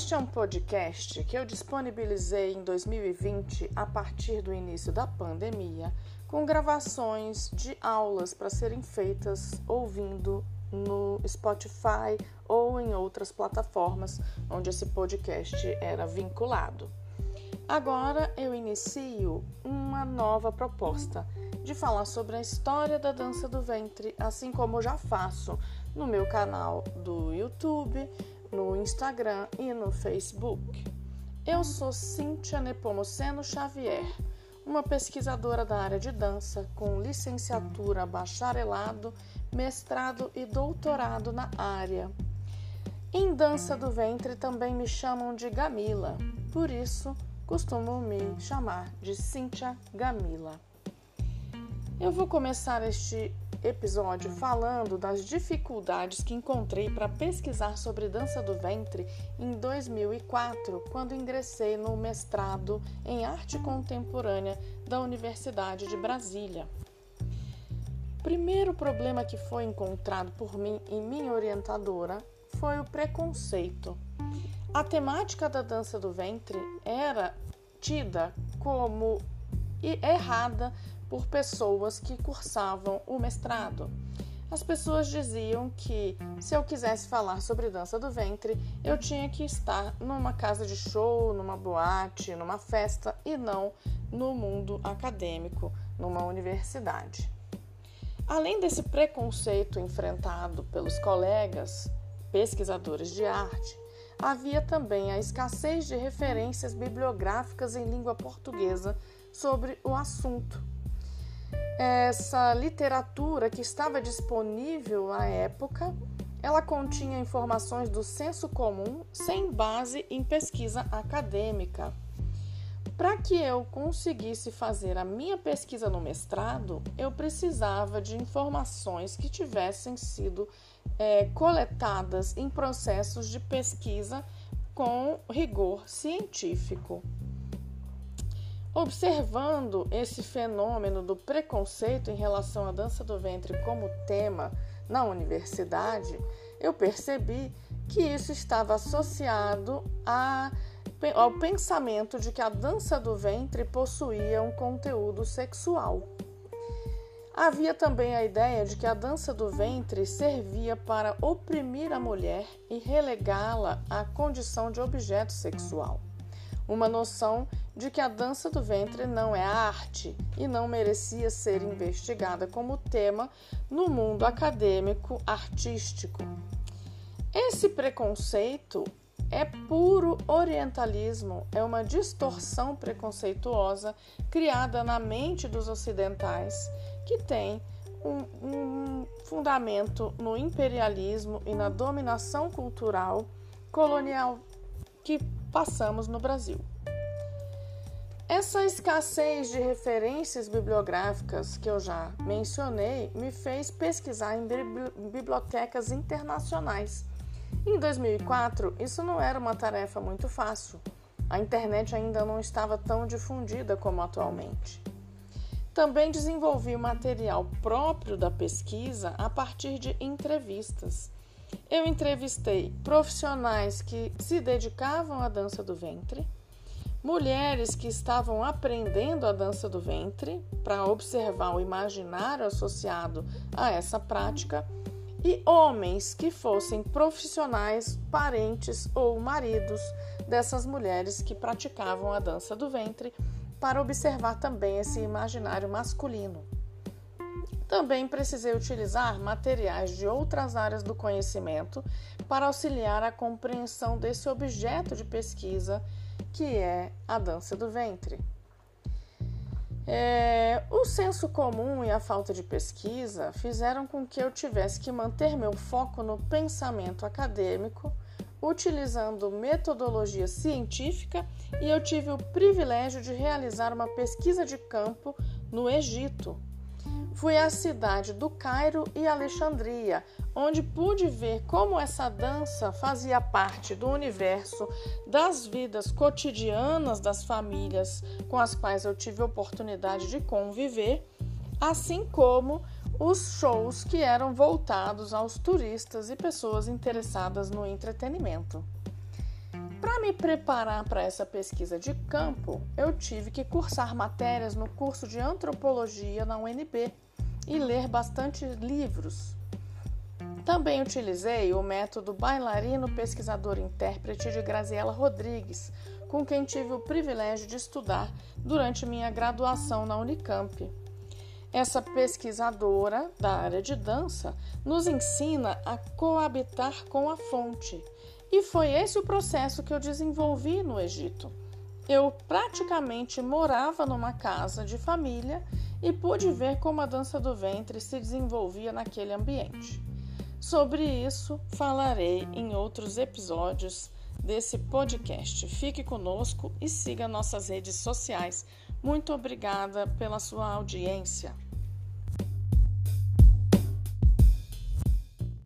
Este é um podcast que eu disponibilizei em 2020 a partir do início da pandemia, com gravações de aulas para serem feitas ouvindo no Spotify ou em outras plataformas onde esse podcast era vinculado. Agora eu inicio uma nova proposta de falar sobre a história da dança do ventre, assim como já faço no meu canal do YouTube, no Instagram e no Facebook. Eu sou Cíntia Nepomuceno Xavier, uma pesquisadora da área de dança com licenciatura, bacharelado, mestrado e doutorado na área. Em dança do ventre também me chamam de Gamila, por isso costumo me chamar de Cíntia Gamila. Eu vou começar este episódio falando das dificuldades que encontrei para pesquisar sobre dança do ventre em 2004, quando ingressei no mestrado em arte contemporânea da Universidade de Brasília. Primeiro problema que foi encontrado por mim e minha orientadora foi o preconceito. A temática da dança do ventre era tida como errada por pessoas que cursavam o mestrado. As pessoas diziam que se eu quisesse falar sobre dança do ventre, eu tinha que estar numa casa de show, numa boate, numa festa e não no mundo acadêmico, numa universidade. Além desse preconceito enfrentado pelos colegas pesquisadores de arte, havia também a escassez de referências bibliográficas em língua portuguesa sobre o assunto essa literatura que estava disponível à época, ela continha informações do senso comum sem base em pesquisa acadêmica. Para que eu conseguisse fazer a minha pesquisa no mestrado, eu precisava de informações que tivessem sido é, coletadas em processos de pesquisa com rigor científico. Observando esse fenômeno do preconceito em relação à dança do ventre como tema na universidade, eu percebi que isso estava associado a, ao pensamento de que a dança do ventre possuía um conteúdo sexual. Havia também a ideia de que a dança do ventre servia para oprimir a mulher e relegá-la à condição de objeto sexual uma noção de que a dança do ventre não é arte e não merecia ser investigada como tema no mundo acadêmico artístico. Esse preconceito é puro orientalismo, é uma distorção preconceituosa criada na mente dos ocidentais que tem um, um fundamento no imperialismo e na dominação cultural colonial que passamos no Brasil. Essa escassez de referências bibliográficas que eu já mencionei me fez pesquisar em bibliotecas internacionais. Em 2004, isso não era uma tarefa muito fácil. A internet ainda não estava tão difundida como atualmente. Também desenvolvi material próprio da pesquisa a partir de entrevistas. Eu entrevistei profissionais que se dedicavam à dança do ventre, mulheres que estavam aprendendo a dança do ventre para observar o imaginário associado a essa prática e homens que fossem profissionais, parentes ou maridos dessas mulheres que praticavam a dança do ventre para observar também esse imaginário masculino. Também precisei utilizar materiais de outras áreas do conhecimento para auxiliar a compreensão desse objeto de pesquisa que é a dança do ventre. É, o senso comum e a falta de pesquisa fizeram com que eu tivesse que manter meu foco no pensamento acadêmico, utilizando metodologia científica, e eu tive o privilégio de realizar uma pesquisa de campo no Egito, Fui à cidade do Cairo e Alexandria, onde pude ver como essa dança fazia parte do universo das vidas cotidianas das famílias com as quais eu tive oportunidade de conviver, assim como os shows que eram voltados aos turistas e pessoas interessadas no entretenimento. Para me preparar para essa pesquisa de campo, eu tive que cursar matérias no curso de antropologia na UNB e ler bastante livros. Também utilizei o método bailarino pesquisador intérprete de Graziela Rodrigues, com quem tive o privilégio de estudar durante minha graduação na Unicamp. Essa pesquisadora da área de dança nos ensina a coabitar com a fonte e foi esse o processo que eu desenvolvi no Egito. Eu praticamente morava numa casa de família e pude ver como a dança do ventre se desenvolvia naquele ambiente. Sobre isso falarei em outros episódios desse podcast. Fique conosco e siga nossas redes sociais. Muito obrigada pela sua audiência.